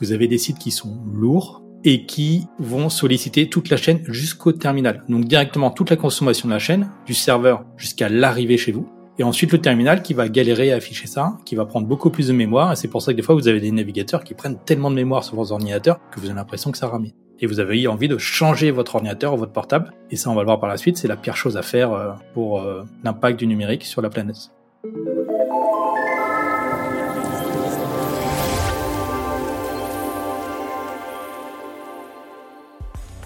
vous avez des sites qui sont lourds et qui vont solliciter toute la chaîne jusqu'au terminal. Donc directement toute la consommation de la chaîne, du serveur jusqu'à l'arrivée chez vous. Et ensuite le terminal qui va galérer à afficher ça, qui va prendre beaucoup plus de mémoire. Et c'est pour ça que des fois vous avez des navigateurs qui prennent tellement de mémoire sur vos ordinateurs que vous avez l'impression que ça ramène. Et vous avez envie de changer votre ordinateur ou votre portable. Et ça on va le voir par la suite, c'est la pire chose à faire euh, pour euh, l'impact du numérique sur la planète.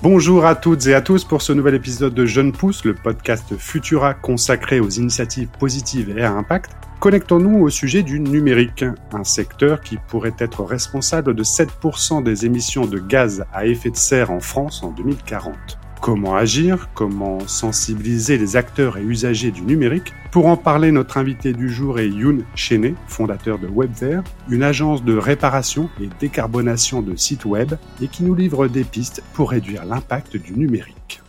Bonjour à toutes et à tous pour ce nouvel épisode de Jeune Pousse, le podcast Futura consacré aux initiatives positives et à impact. Connectons-nous au sujet du numérique, un secteur qui pourrait être responsable de 7% des émissions de gaz à effet de serre en France en 2040. Comment agir Comment sensibiliser les acteurs et usagers du numérique Pour en parler, notre invité du jour est Youn Chené, fondateur de WebVer, une agence de réparation et décarbonation de sites web et qui nous livre des pistes pour réduire l'impact du numérique.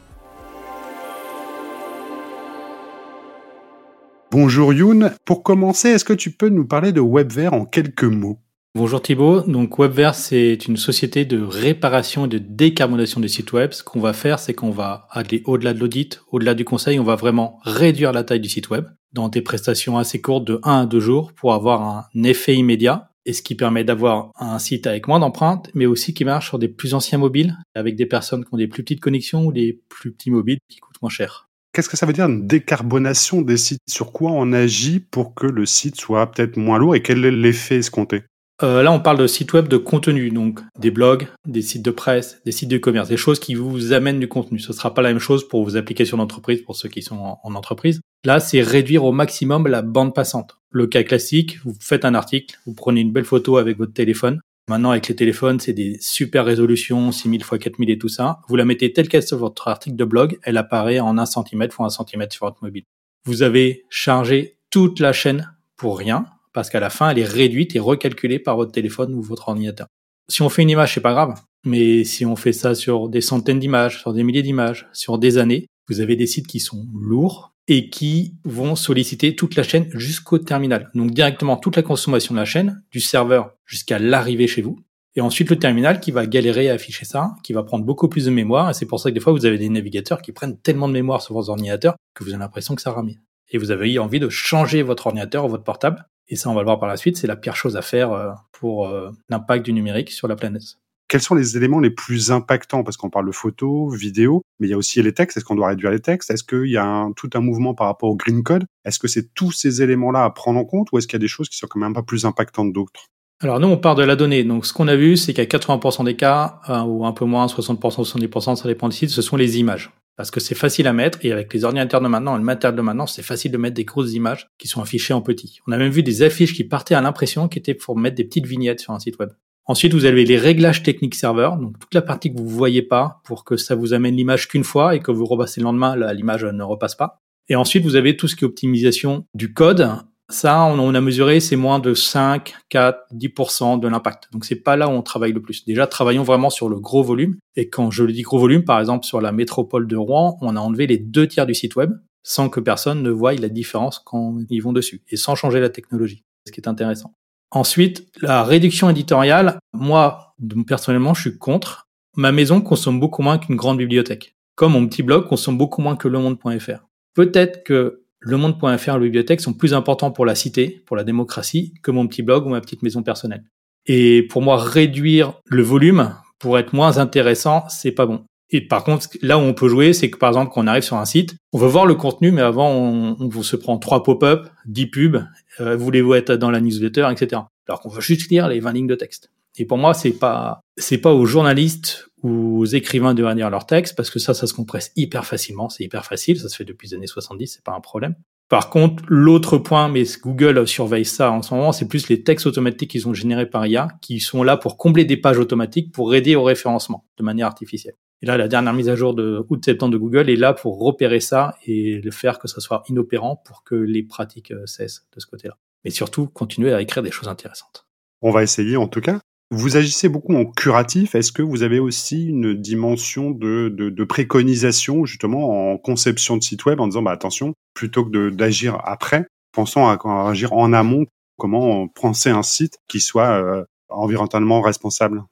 Bonjour Youn, pour commencer, est-ce que tu peux nous parler de WebVer en quelques mots? Bonjour Thibault. Donc WebVer, c'est une société de réparation et de décarbonation des sites web. Ce qu'on va faire, c'est qu'on va aller au-delà de l'audit, au-delà du conseil, on va vraiment réduire la taille du site web dans des prestations assez courtes de 1 à 2 jours pour avoir un effet immédiat et ce qui permet d'avoir un site avec moins d'empreintes, mais aussi qui marche sur des plus anciens mobiles, avec des personnes qui ont des plus petites connexions ou des plus petits mobiles qui coûtent moins cher. Qu'est-ce que ça veut dire une décarbonation des sites? Sur quoi on agit pour que le site soit peut-être moins lourd et quel est l'effet escompté? Euh, là, on parle de sites web de contenu, donc des blogs, des sites de presse, des sites de commerce, des choses qui vous amènent du contenu. Ce sera pas la même chose pour vos applications d'entreprise, pour ceux qui sont en, entreprise. Là, c'est réduire au maximum la bande passante. Le cas classique, vous faites un article, vous prenez une belle photo avec votre téléphone. Maintenant, avec les téléphones, c'est des super résolutions, 6000 x 4000 et tout ça. Vous la mettez telle qu'elle sur votre article de blog, elle apparaît en 1 cm x 1 cm sur votre mobile. Vous avez chargé toute la chaîne pour rien parce qu'à la fin, elle est réduite et recalculée par votre téléphone ou votre ordinateur. Si on fait une image, c'est pas grave. Mais si on fait ça sur des centaines d'images, sur des milliers d'images, sur des années, vous avez des sites qui sont lourds et qui vont solliciter toute la chaîne jusqu'au terminal. Donc directement toute la consommation de la chaîne, du serveur jusqu'à l'arrivée chez vous. Et ensuite le terminal qui va galérer à afficher ça, qui va prendre beaucoup plus de mémoire. Et c'est pour ça que des fois vous avez des navigateurs qui prennent tellement de mémoire sur vos ordinateurs que vous avez l'impression que ça ramène. Et vous avez envie de changer votre ordinateur ou votre portable et ça, on va le voir par la suite, c'est la pire chose à faire euh, pour euh, l'impact du numérique sur la planète. Quels sont les éléments les plus impactants? Parce qu'on parle de photos, vidéos, mais il y a aussi les textes. Est-ce qu'on doit réduire les textes? Est-ce qu'il y a tout un mouvement par rapport au Green Code? Est-ce que c'est tous ces éléments-là à prendre en compte ou est-ce qu'il y a des choses qui sont quand même pas plus impactantes d'autres? Alors nous, on part de la donnée. Donc ce qu'on a vu, c'est qu'à 80% des cas, euh, ou un peu moins, 60%, 70%, ça dépend du site, ce sont les images parce que c'est facile à mettre et avec les ordinateurs de maintenant et le matériel de maintenant, c'est facile de mettre des grosses images qui sont affichées en petit. On a même vu des affiches qui partaient à l'impression qui étaient pour mettre des petites vignettes sur un site web. Ensuite, vous avez les réglages techniques serveurs, donc toute la partie que vous voyez pas pour que ça vous amène l'image qu'une fois et que vous repassez le lendemain, l'image ne repasse pas. Et ensuite, vous avez tout ce qui est optimisation du code ça, on, a mesuré, c'est moins de 5, 4, 10% de l'impact. Donc c'est pas là où on travaille le plus. Déjà, travaillons vraiment sur le gros volume. Et quand je le dis gros volume, par exemple sur la métropole de Rouen, on a enlevé les deux tiers du site web sans que personne ne voie la différence quand ils vont dessus et sans changer la technologie. Ce qui est intéressant. Ensuite, la réduction éditoriale, moi, personnellement, je suis contre. Ma maison consomme beaucoup moins qu'une grande bibliothèque. Comme mon petit blog consomme beaucoup moins que lemonde.fr. Peut-être que le monde.fr la bibliothèque sont plus importants pour la cité, pour la démocratie, que mon petit blog ou ma petite maison personnelle. Et pour moi, réduire le volume pour être moins intéressant, c'est pas bon. Et par contre, là où on peut jouer, c'est que par exemple, quand on arrive sur un site, on veut voir le contenu, mais avant, on, se prend trois pop-up, dix pubs, euh, voulez-vous être dans la newsletter, etc. Alors qu'on veut juste lire les 20 lignes de texte. Et pour moi, c'est pas, c'est pas aux journalistes ou aux écrivains de lire leur texte, parce que ça, ça se compresse hyper facilement, c'est hyper facile, ça se fait depuis les années 70, c'est pas un problème. Par contre, l'autre point, mais Google surveille ça en ce moment, c'est plus les textes automatiques qui sont générés par IA, qui sont là pour combler des pages automatiques pour aider au référencement de manière artificielle. Et là, la dernière mise à jour de août-septembre de Google est là pour repérer ça et le faire que ça soit inopérant pour que les pratiques euh, cessent de ce côté-là. Mais surtout, continuer à écrire des choses intéressantes. On va essayer en tout cas. Vous agissez beaucoup en curatif. Est-ce que vous avez aussi une dimension de, préconisation, justement, en conception de site web, en disant, bah, attention, plutôt que d'agir après, pensons à, agir en amont, comment penser un site qui soit euh, environnementalement responsable?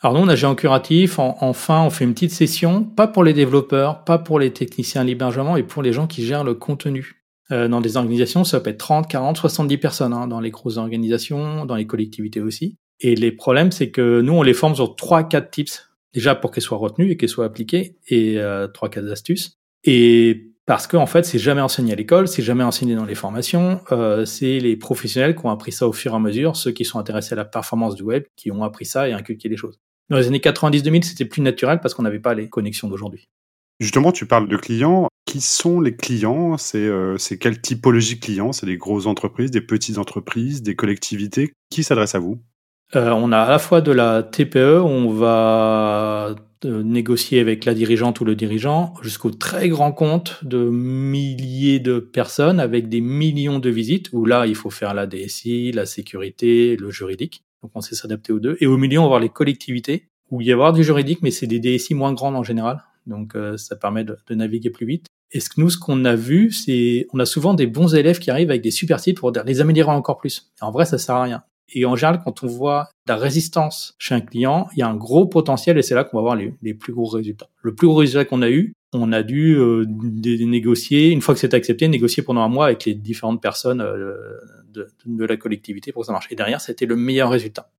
Alors nous, on a Géant Curatif. enfin, on fait une petite session, pas pour les développeurs, pas pour les techniciens l'hébergement, et pour les gens qui gèrent le contenu. Euh, dans des organisations, ça peut être 30, 40, 70 personnes, hein, dans les grosses organisations, dans les collectivités aussi. Et les problèmes, c'est que nous, on les forme sur trois, quatre tips. Déjà pour qu'elles soient retenues et qu'elles soient appliquées, et euh, trois, quatre astuces. Et parce qu'en en fait, c'est jamais enseigné à l'école, c'est jamais enseigné dans les formations. Euh, c'est les professionnels qui ont appris ça au fur et à mesure, ceux qui sont intéressés à la performance du web, qui ont appris ça et inculqué les choses. Dans les années 90-2000, c'était plus naturel parce qu'on n'avait pas les connexions d'aujourd'hui. Justement, tu parles de clients. Qui sont les clients? Euh, C'est quelle typologie de clients? C'est des grosses entreprises, des petites entreprises, des collectivités? Qui s'adresse à vous? Euh, On a à la fois de la TPE, on va euh, négocier avec la dirigeante ou le dirigeant, jusqu'au très grand compte de milliers de personnes avec des millions de visites, où là, il faut faire la DSI, la sécurité, le juridique. Donc on sait s'adapter aux deux. Et au milieu, on va avoir les collectivités, où il y avoir du juridique, mais c'est des DSI moins grandes en général. Donc euh, ça permet de, naviguer plus vite. Et ce que nous, ce qu'on a vu, c'est on a souvent des bons élèves qui arrivent avec des super sites pour les améliorer encore plus. Et en vrai, ça sert à rien. Et en général, quand on voit la résistance chez un client, il y a un gros potentiel et c'est là qu'on va voir les, plus gros résultats. Le plus gros résultat qu'on a eu, on a dû euh, négocier, une fois que c'est accepté, négocier pendant un mois avec les différentes personnes euh, de, la collectivité pour que ça marche. Et derrière, c'était le meilleur résultat.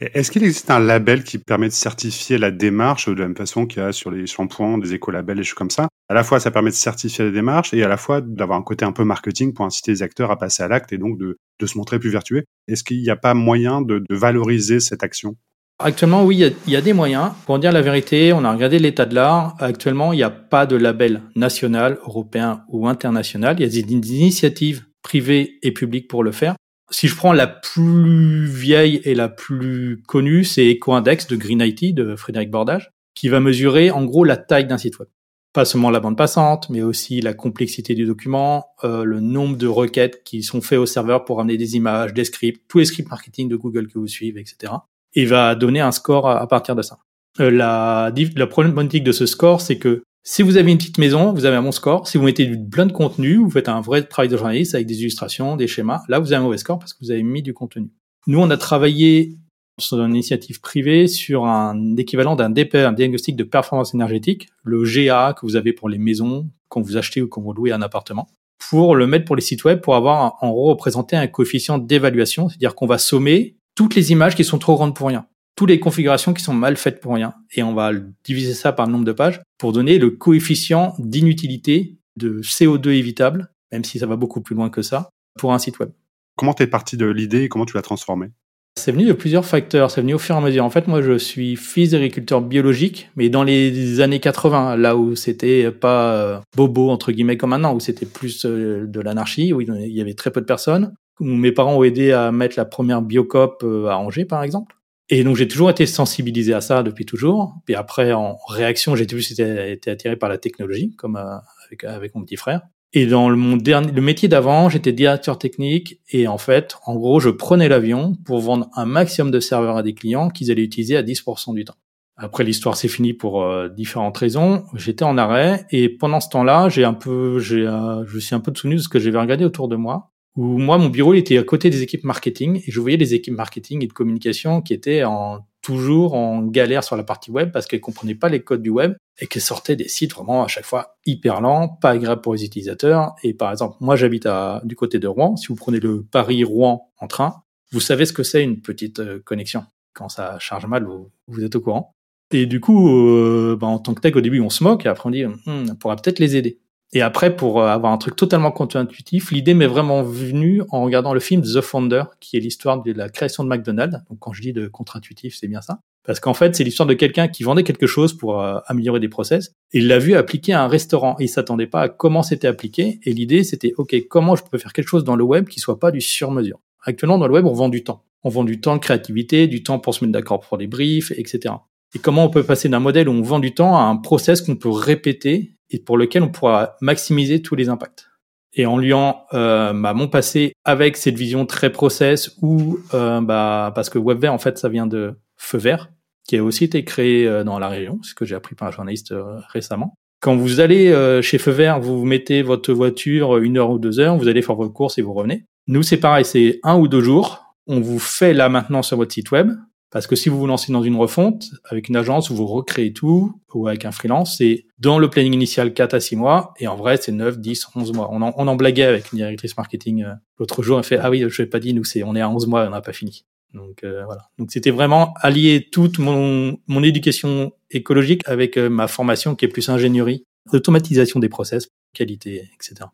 Est-ce qu'il existe un label qui permet de certifier la démarche de la même façon qu'il y a sur les shampoings, des écolabels, des choses comme ça? À la fois, ça permet de certifier la démarche et à la fois d'avoir un côté un peu marketing pour inciter les acteurs à passer à l'acte et donc de, se montrer plus vertueux. Est-ce qu'il n'y a pas moyen de, valoriser cette action? Actuellement, oui, il y, a, des moyens. Pour dire la vérité, on a regardé l'état de l'art. Actuellement, il n'y a pas de label national, européen ou international. Il y a des initiatives privées et publiques pour le faire. Si je prends la plus vieille et la plus connue, c'est EcoIndex de Green IT de Frédéric Bordage, qui va mesurer en gros la taille d'un site web. Pas seulement la bande passante, mais aussi la complexité du document, euh, le nombre de requêtes qui sont faites au serveur pour amener des images, des scripts, tous les scripts marketing de Google que vous suivez, etc. Et va donner un score à, partir de ça. Euh, la, la problématique de ce score, c'est que si vous avez une petite maison, vous avez un bon score. Si vous mettez plein de contenu, vous faites un vrai travail de journaliste avec des illustrations, des schémas, là vous avez un mauvais score parce que vous avez mis du contenu. Nous, on a travaillé sur une initiative privée sur un équivalent d'un DPE, un diagnostic de performance énergétique, le GA que vous avez pour les maisons quand vous achetez ou quand vous louez un appartement, pour le mettre pour les sites web pour avoir en gros représenté un coefficient d'évaluation, c'est-à-dire qu'on va sommer toutes les images qui sont trop grandes pour rien toutes les configurations qui sont mal faites pour rien. Et on va diviser ça par le nombre de pages pour donner le coefficient d'inutilité de CO2 évitable, même si ça va beaucoup plus loin que ça, pour un site web. Comment t'es parti de l'idée et comment tu l'as transformée c'est venu de plusieurs facteurs, c'est venu au fur et à mesure. En fait, moi, je suis fils d'agriculteur biologique, mais dans les années 80, là où c'était pas euh, bobo, entre guillemets, comme maintenant, où c'était plus euh, de l'anarchie, où il y avait très peu de personnes, où mes parents ont aidé à mettre la première biocop euh, à Angers, par exemple. Et donc j'ai toujours été sensibilisé à ça depuis toujours. Puis après, en réaction, j'ai plus été, attiré par la technologie, comme euh, avec, avec, mon petit frère. Et dans le, mon dernier, le métier d'avant, j'étais directeur technique. Et en fait, en gros, je prenais l'avion pour vendre un maximum de serveurs à des clients qu'ils allaient utiliser à 10% du temps. Après, l'histoire s'est finie pour euh, différentes raisons. J'étais en arrêt et pendant ce temps-là, j'ai un peu, j'ai, euh, je suis un peu souvenu de ce que j'avais regardé autour de moi où moi, mon bureau, il était à côté des équipes marketing et je voyais les équipes marketing et de communication qui étaient en, toujours en galère sur la partie web parce qu'elles comprenaient pas les codes du web et qu'elles sortaient des sites vraiment à chaque fois hyper lents, pas agréables pour les utilisateurs. Et par exemple, moi, j'habite à, du côté de Rouen. Si vous prenez le Paris-Rouen en train, vous savez ce que c'est une petite euh, connexion. Quand ça charge mal, vous, vous êtes au courant. Et du coup, euh, bah, en tant que tech, au début, on se moque et après on dit, hum, on pourra peut-être les aider. Et après, pour euh, avoir un truc totalement contre-intuitif, l'idée m'est vraiment venue en regardant le film The Founder, qui est l'histoire de la création de McDonald's. Donc quand je dis de contre-intuitif, c'est bien ça. Parce qu'en fait, c'est l'histoire de quelqu'un qui vendait quelque chose pour euh, améliorer des process. Et il l'a vu appliquer à un restaurant. Et il s'attendait pas à comment c'était appliqué. Et l'idée, c'était, OK, comment je peux faire quelque chose dans le web qui soit pas du sur-mesure? Actuellement, dans le web, on vend du temps. On vend du temps de créativité, du temps pour se mettre d'accord pour des briefs, etc. Et comment on peut passer d'un modèle où on vend du temps à un process qu'on peut répéter et pour lequel on pourra maximiser tous les impacts. Et en liant euh, bah, mon passé avec cette vision très process ou euh, bah, parce que WebVer en fait ça vient de Feu Vert qui a aussi été créé euh, dans la région, ce que j'ai appris par un journaliste euh, récemment. Quand vous allez euh, chez Feu Vert, vous mettez votre voiture une heure ou deux heures, vous allez faire vos courses et vous revenez. Nous c'est pareil, c'est un ou deux jours. On vous fait la maintenance sur votre site web Parce que si vous vous lancez dans une refonte avec une agence où vous recréez tout ou avec un freelance, c'est dans le planning initial 4 à 6 mois et en vrai c'est 9, 10, 11 mois. On en, on en blaguait avec une directrice marketing euh, l'autre jour, elle fait ah oui, je l'ai pas dit, nous c'est on est à 11 mois, on n'a pas fini. Donc euh, voilà. Donc c'était vraiment allier toute mon, mon éducation écologique avec euh, ma formation qui est plus ingénierie, automatisation des process, qualité, etc.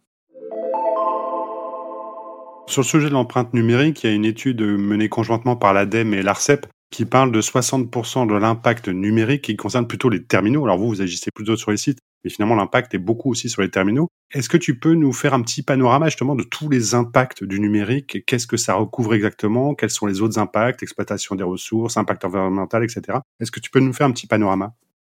Sur le sujet de l'empreinte numérique, il y a une étude menée conjointement par l'ADEME et l'ARCEP qui parle de 60% de l'impact numérique qui concerne plutôt les terminaux. Alors vous, vous agissez plutôt sur les sites, mais finalement l'impact est beaucoup aussi sur les terminaux. Est-ce que tu peux nous faire un petit panorama justement de tous les impacts du numérique? Qu'est-ce que ça recouvre exactement? Quels sont les autres impacts? Exploitation des ressources, impact environnemental, etc. Est-ce que tu peux nous faire un petit panorama?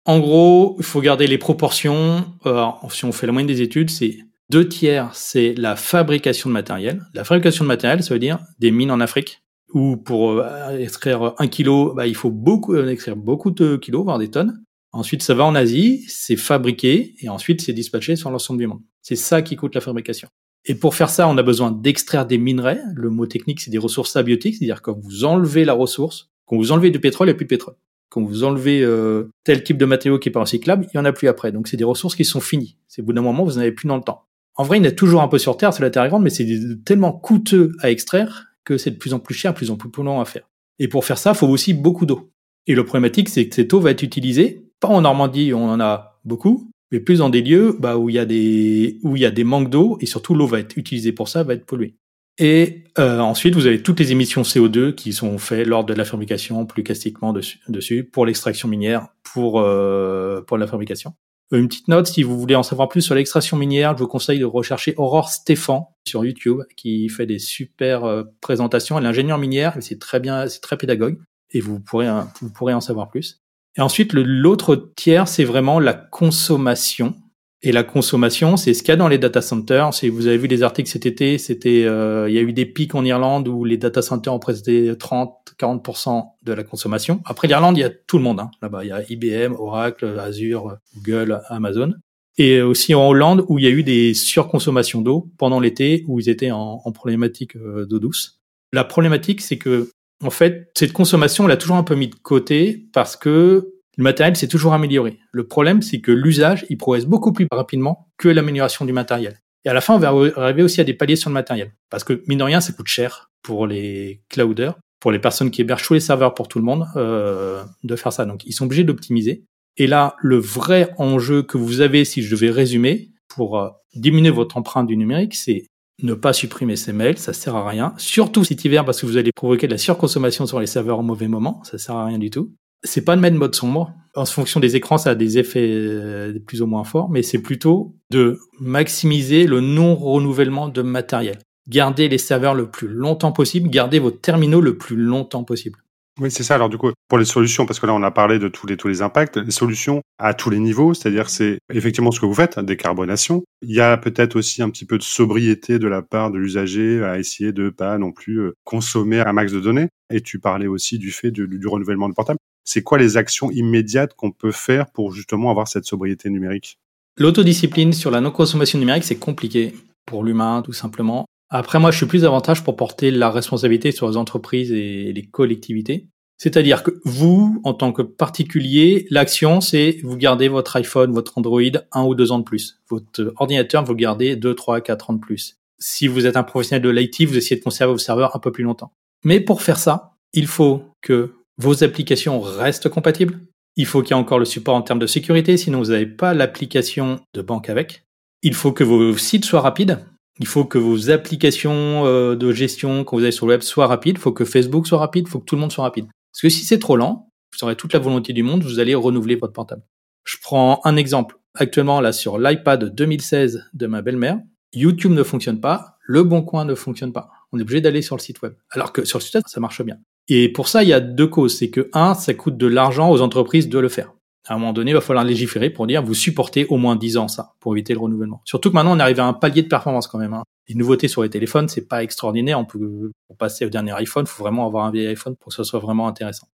En gros, il faut garder les proportions. Euh, si on fait la moyenne des études, c'est deux tiers, c'est la fabrication de matériel. La fabrication de matériel, ça veut dire des mines en Afrique où pour euh, extraire un kilo, bah, il faut beaucoup euh, extraire beaucoup de kilos, voire des tonnes. Ensuite, ça va en Asie, c'est fabriqué et ensuite c'est dispatché sur l'ensemble du monde. C'est ça qui coûte la fabrication. Et pour faire ça, on a besoin d'extraire des minerais. Le mot technique, c'est des ressources abiotiques, c'est-à-dire quand vous enlevez la ressource, quand vous enlevez du pétrole, il n'y a plus de pétrole. Quand vous enlevez euh, tel type de matériau qui est pas recyclable, il y en a plus après. Donc c'est des ressources qui sont finies. C'est au bout d'un moment, vous n'en avez plus dans le temps. En vrai, il y en a toujours un peu sur Terre, c'est la Terre est grande, mais c'est tellement coûteux à extraire que c'est de plus en plus cher, de plus en plus long à faire. Et pour faire ça, il faut aussi beaucoup d'eau. Et le problématique, c'est que cette eau va être utilisée, pas en Normandie, on en a beaucoup, mais plus dans des lieux bah, où il y a des manques d'eau et surtout l'eau va être utilisée pour ça, va être polluée. Et euh, ensuite, vous avez toutes les émissions CO2 qui sont faites lors de la fabrication, plus classiquement dessus, pour l'extraction minière, pour euh, pour la fabrication. Une petite note, si vous voulez en savoir plus sur l'extraction minière, je vous conseille de rechercher Aurore Stéphane sur YouTube, qui fait des super euh, présentations. Elle est ingénieure minière, c'est très bien, c'est très pédagogue, et vous pourrez, vous pourrez en savoir plus. Et ensuite, l'autre tiers, c'est vraiment la consommation. Et la consommation, c'est ce qu'il y a dans les data centers. Si vous avez vu les articles cet été, c'était, euh, il y a eu des pics en Irlande où les data centers ont présenté 30, 40% de la consommation. Après l'Irlande, il y a tout le monde. Hein. Là-bas, il y a IBM, Oracle, Azure, Google, Amazon. Et aussi en Hollande, où il y a eu des surconsommations d'eau pendant l'été, où ils étaient en, en problématique euh, d'eau douce. La problématique, c'est que, en fait, cette consommation, on l'a toujours un peu mis de côté parce que le matériel s'est toujours amélioré. Le problème, c'est que l'usage, il progresse beaucoup plus rapidement que l'amélioration du matériel. Et à la fin, on va arriver aussi à des paliers sur le matériel. Parce que, mine de rien, ça coûte cher pour les clouders pour les personnes qui hébergent tous les serveurs pour tout le monde, euh, de faire ça. Donc, ils sont obligés d'optimiser. Et là, le vrai enjeu que vous avez, si je devais résumer, pour euh, diminuer votre empreinte du numérique, c'est ne pas supprimer ces mails, ça sert à rien. Surtout cet hiver, parce que vous allez provoquer de la surconsommation sur les serveurs au mauvais moment, ça sert à rien du tout. C'est pas de mettre mode sombre. En fonction des écrans, ça a des effets euh, plus ou moins forts, mais c'est plutôt de maximiser le non-renouvellement de matériel gardez les serveurs le plus longtemps possible, gardez vos terminaux le plus longtemps possible. Oui, c'est ça. Alors du coup, pour les solutions, parce que là on a parlé de tous les tous les impacts, les solutions à tous les niveaux, c'est-à-dire c'est effectivement ce que vous faites, hein, décarbonation. Il y a peut-être aussi un petit peu de sobriété de la part de l'usager à essayer de pas non plus euh, consommer un max de données. Et tu parlais aussi du fait du, du renouvellement de portable. C'est quoi les actions immédiates qu'on peut faire pour justement avoir cette sobriété numérique? L'autodiscipline sur la non-consommation numérique, c'est compliqué pour l'humain, tout simplement. Après, moi, je suis plus avantage pour porter la responsabilité sur les entreprises et les collectivités. C'est-à-dire que vous, en tant que particulier, l'action, c'est vous gardez votre iPhone, votre Android un ou deux ans de plus. Votre ordinateur, vous gardez deux, trois, quatre ans de plus. Si vous êtes un professionnel de l'IT, vous essayez de conserver vos serveurs un peu plus longtemps. Mais pour faire ça, il faut que vos applications restent compatibles? Il faut qu'il y ait encore le support en termes de sécurité, sinon vous n'avez pas l'application de banque avec. Il faut que vos sites soient rapides. Il faut que vos applications euh, de gestion quand vous allez sur le web soient rapides. Il faut que Facebook soit rapide. Il faut que tout le monde soit rapide. Parce que si c'est trop lent, vous aurez toute la volonté du monde, vous allez renouveler votre portable. Je prends un exemple. Actuellement, là, sur l'iPad 2016 de ma belle-mère, YouTube ne fonctionne pas, Le Bon Coin ne fonctionne pas. On est obligé d'aller sur le site web. Alors que sur le site web, ça marche bien. Et pour ça, il y a deux causes. C'est que, un, ça coûte de l'argent aux entreprises de le faire à un moment donné, il va falloir légiférer pour dire vous supportez au moins 10 ans ça, pour éviter le renouvellement. Surtout que maintenant, on arrive à un palier de performance quand même. Hein. Les nouveautés sur les téléphones, c'est pas extraordinaire. On peut pour passer au dernier iPhone, il faut vraiment avoir un vieil iPhone pour que ce soit vraiment intéressant.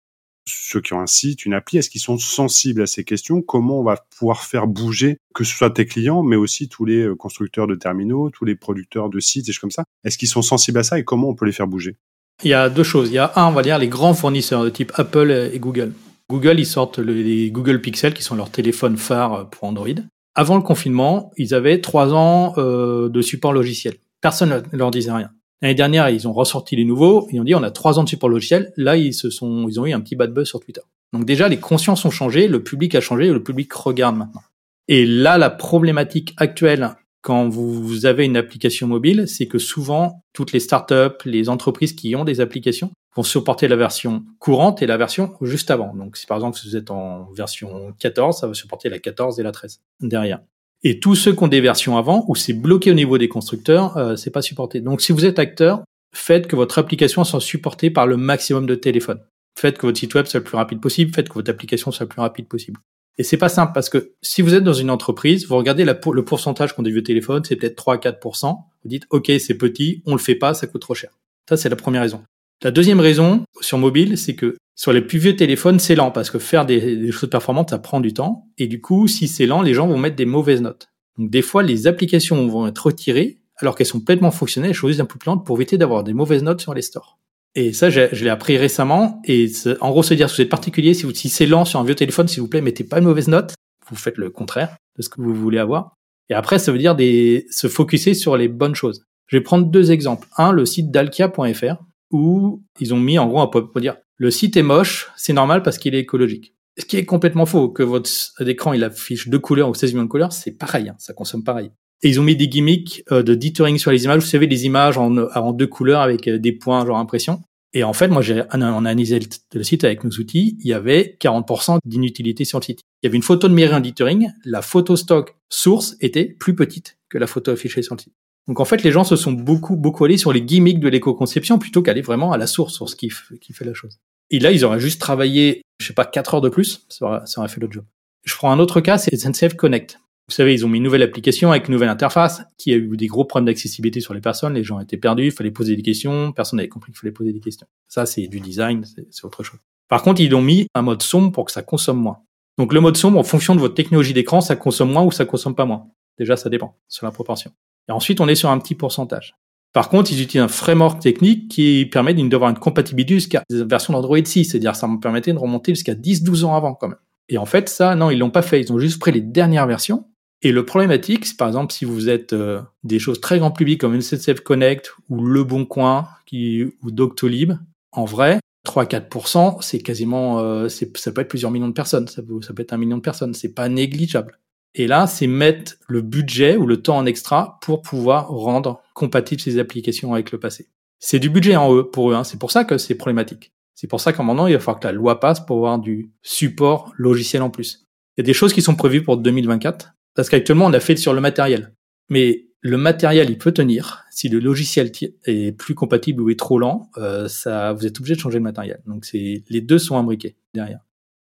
Ceux qui ont un site, une appli, est-ce qu'ils sont sensibles à ces questions? Comment on va pouvoir faire bouger, que ce soit tes clients, mais aussi tous les euh, constructeurs de terminaux, tous les producteurs de sites et choses comme ça? Est-ce qu'ils sont sensibles à ça et comment on peut les faire bouger? Il y a deux choses. Il y a un, on va dire, les grands fournisseurs de type Apple et Google. Google, ils sortent les Google Pixel, qui sont leurs téléphones phares pour Android. Avant le confinement, ils avaient trois ans euh, de support logiciel. Personne ne leur disait rien. L'année dernière, ils ont ressorti les nouveaux. Ils ont dit on a trois ans de support logiciel. Là, ils se sont, ils ont eu un petit bad buzz sur Twitter. Donc déjà, les consciences ont changé, le public a changé, le public regarde maintenant. Et là, la problématique actuelle quand vous avez une application mobile, c'est que souvent, toutes les startups, les entreprises qui ont des applications vont supporter la version courante et la version juste avant. Donc, si par exemple vous êtes en version 14, ça va supporter la 14 et la 13 derrière. Et tous ceux qui ont des versions avant, où c'est bloqué au niveau des constructeurs, euh, c'est pas supporté. Donc, si vous êtes acteur, faites que votre application soit supportée par le maximum de téléphones. Faites que votre site web soit le plus rapide possible. Faites que votre application soit le plus rapide possible. Et c'est pas simple parce que si vous êtes dans une entreprise, vous regardez le pourcentage qu'on vu au téléphone, c'est peut-être 3 à 4% Vous dites, OK, c'est petit, on le fait pas, ça coûte trop cher. Ça, c'est la première raison. La deuxième raison sur mobile, c'est que sur les plus vieux téléphones, c'est lent parce que faire des, choses performantes, ça prend du temps. Et du coup, si c'est lent, les gens vont mettre des mauvaises notes. Donc des fois, les applications vont être retirées alors qu'elles sont pleinement fonctionnelles, choses un peu plus lentes pour éviter d'avoir des mauvaises notes sur les stores. Et ça, je, l'ai appris récemment. Et en gros, se dire, si vous êtes particulier, si, si c'est lent sur un vieux téléphone, s'il vous plaît, mettez pas une mauvaise note. Vous faites le contraire de ce que vous voulez avoir. Et après, ça veut dire des, se focuser sur les bonnes choses. Je vais prendre deux exemples. Un, le site dalkia.fr, où ils ont mis en gros pour dire, le site est moche, c'est normal parce qu'il est écologique. Ce qui est complètement faux, que votre écran il affiche deux couleurs ou 16 millions de couleurs, c'est pareil, hein, ça consomme pareil. Et ils ont mis des gimmicks euh, de dithering sur les images. Vous savez, des images en, deux couleurs avec euh, des points, genre impression. Et en fait, moi, j'ai analysé le site avec nos outils. Il y avait 40% d'inutilité sur le site. Il y avait une photo de mairie en dithering. La photo stock source était plus petite que la photo affichée sur le site. Donc en fait, les gens se sont beaucoup beaucoup allés sur les gimmicks de l'éco-conception plutôt qu'aller vraiment à la source, sur ce qui, qui fait la chose. Et là, ils auraient juste travaillé, je sais pas, 4 heures de plus, ça aurait, ça aurait fait le job. Je prends un autre cas, c'est SNCF Connect. Vous savez, ils ont mis une nouvelle application avec une nouvelle interface qui a eu des gros problèmes d'accessibilité sur les personnes. Les gens étaient perdus, il fallait poser des questions. Personne n'avait compris qu'il fallait poser des questions. Ça, c'est du design, c'est autre chose. Par contre, ils ont mis un mode sombre pour que ça consomme moins. Donc, le mode sombre, en fonction de votre technologie d'écran, ça consomme moins ou ça consomme pas moins. Déjà, ça dépend sur la proportion. Et ensuite, on est sur un petit pourcentage. Par contre, ils utilisent un framework technique qui permet d'avoir une compatibilité jusqu'à des versions d'Android 6. C'est-à-dire, ça me permettait de remonter jusqu'à 10-12 ans avant, quand même. Et en fait, ça, non, ils l'ont pas fait. Ils ont juste pris les dernières versions et le problématique, c'est par exemple si vous êtes euh, des choses très grand public comme SNCF Connect ou Le Bon Coin qui, ou Doctolib, en vrai, 3-4%, c'est quasiment, euh, ça peut être plusieurs millions de personnes, ça peut, ça peut être un million de personnes, c'est pas négligeable. Et là, c'est mettre le budget ou le temps en extra pour pouvoir rendre compatibles ces applications avec le passé. C'est du budget en eux pour eux, hein. c'est pour ça que c'est problématique. C'est pour ça un moment, il va falloir que la loi passe pour avoir du support logiciel en plus. Il y a des choses qui sont prévues pour 2024, parce qu'actuellement, on a fait sur le matériel. Mais le matériel, il peut tenir. Si le logiciel est plus compatible ou est trop lent, euh, ça, vous êtes obligé de changer le matériel. Donc, c'est les deux sont imbriqués derrière.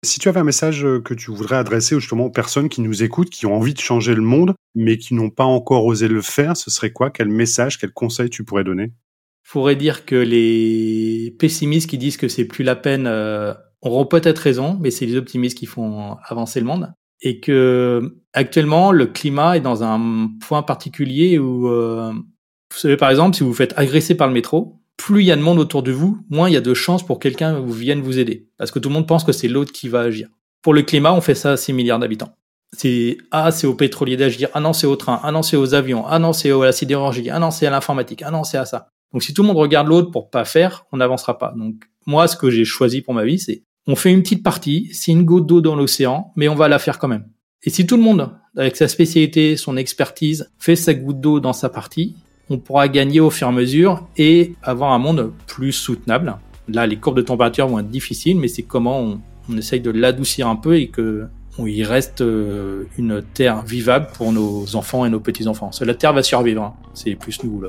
Si tu avais un message euh, que tu voudrais adresser justement aux personnes qui nous écoutent, qui ont envie de changer le monde, mais qui n'ont pas encore osé le faire, ce serait quoi? Quel message, quel conseil tu pourrais donner? Il faudrait dire que les pessimistes qui disent que c'est plus la peine euh, auront peut-être raison, mais c'est les optimistes qui font avancer le monde et que actuellement le climat est dans un point particulier où euh, vous savez par exemple si vous vous faites agresser par le métro, plus il y a de monde autour de vous, moins il y a de chances pour quelqu'un vous vienne vous aider parce que tout le monde pense que c'est l'autre qui va agir. Pour le climat, on fait ça à 6 milliards d'habitants. C'est ah c'est aux pétroliers d'agir, ah non c'est au train, ah non c'est aux avions, ah non c'est à la sidérurgie, ah non c'est à l'informatique, ah non c'est à ça. Donc si tout le monde regarde l'autre pour pas faire, on n'avancera pas. Donc moi ce que j'ai choisi pour ma vie c'est on fait une petite partie, c'est une goutte d'eau dans l'océan, mais on va la faire quand même. Et si tout le monde, avec sa spécialité, son expertise, fait sa goutte d'eau dans sa partie, on pourra gagner au fur et à mesure et avoir un monde plus soutenable. Là, les courbes de température vont être difficiles, mais c'est comment on, essaye de l'adoucir un peu et que on y reste euh, une terre vivable pour nos enfants et nos petits-enfants. La terre va survivre, hein. c'est plus nous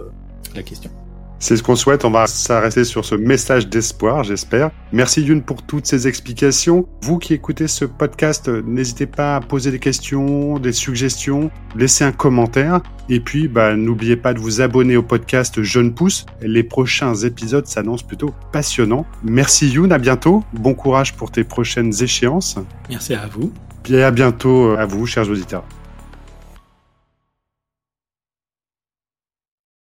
la question. C'est ce qu'on souhaite. On va s'arrêter sur ce message d'espoir, j'espère. Merci Youn pour toutes ces explications. Vous qui écoutez ce podcast, n'hésitez pas à poser des questions, des suggestions, laisser un commentaire. Et puis, bah, n'oubliez pas de vous abonner au podcast Jeune Pousse. Les prochains épisodes s'annoncent plutôt passionnants. Merci Youn, à bientôt. Bon courage pour tes prochaines échéances. Merci à vous. Et à bientôt à vous, chers auditeurs.